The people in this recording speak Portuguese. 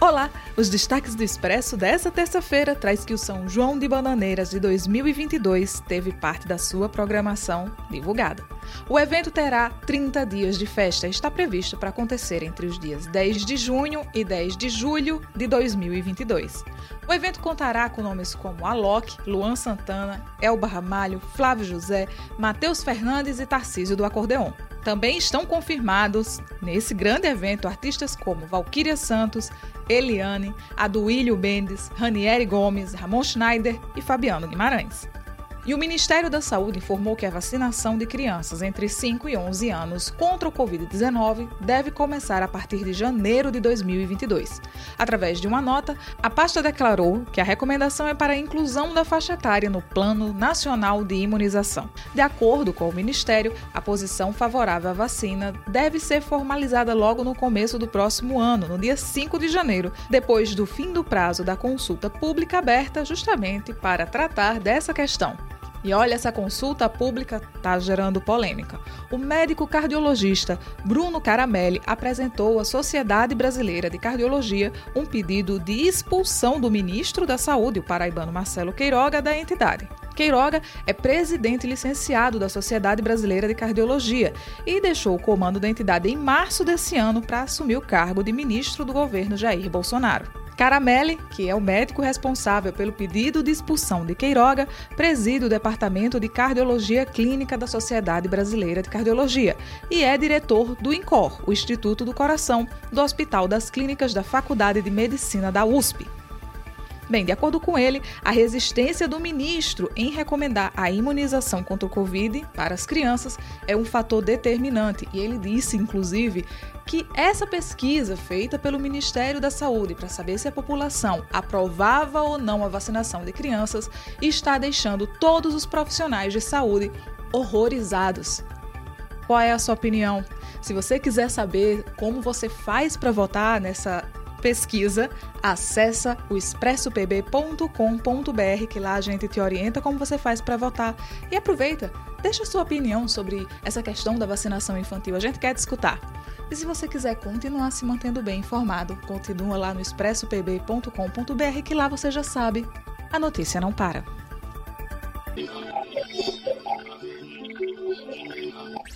Olá, os destaques do Expresso dessa terça-feira traz que o São João de Bananeiras de 2022 teve parte da sua programação divulgada. O evento terá 30 dias de festa e está previsto para acontecer entre os dias 10 de junho e 10 de julho de 2022. O evento contará com nomes como Alok, Luan Santana, Elba Ramalho, Flávio José, Matheus Fernandes e Tarcísio do Acordeon. Também estão confirmados nesse grande evento artistas como Valquíria Santos, Eliane, Aduílio Mendes, Ranieri Gomes, Ramon Schneider e Fabiano Guimarães. E o Ministério da Saúde informou que a vacinação de crianças entre 5 e 11 anos contra o Covid-19 deve começar a partir de janeiro de 2022. Através de uma nota, a pasta declarou que a recomendação é para a inclusão da faixa etária no Plano Nacional de Imunização. De acordo com o Ministério, a posição favorável à vacina deve ser formalizada logo no começo do próximo ano, no dia 5 de janeiro, depois do fim do prazo da consulta pública aberta, justamente para tratar dessa questão. E olha, essa consulta pública está gerando polêmica. O médico cardiologista Bruno Caramelli apresentou à Sociedade Brasileira de Cardiologia um pedido de expulsão do ministro da Saúde, o paraibano Marcelo Queiroga, da entidade. Queiroga é presidente licenciado da Sociedade Brasileira de Cardiologia e deixou o comando da entidade em março desse ano para assumir o cargo de ministro do governo Jair Bolsonaro. Caramelli, que é o médico responsável pelo pedido de expulsão de Queiroga, preside o Departamento de Cardiologia Clínica da Sociedade Brasileira de Cardiologia e é diretor do INCOR, o Instituto do Coração, do Hospital das Clínicas da Faculdade de Medicina da USP. Bem, de acordo com ele, a resistência do ministro em recomendar a imunização contra o Covid para as crianças é um fator determinante. E ele disse, inclusive, que essa pesquisa feita pelo Ministério da Saúde para saber se a população aprovava ou não a vacinação de crianças está deixando todos os profissionais de saúde horrorizados. Qual é a sua opinião? Se você quiser saber como você faz para votar nessa pesquisa, acessa o expressopb.com.br que lá a gente te orienta como você faz para votar. E aproveita, deixa sua opinião sobre essa questão da vacinação infantil, a gente quer te escutar. E se você quiser continuar se mantendo bem informado, continua lá no expressopb.com.br que lá você já sabe, a notícia não para.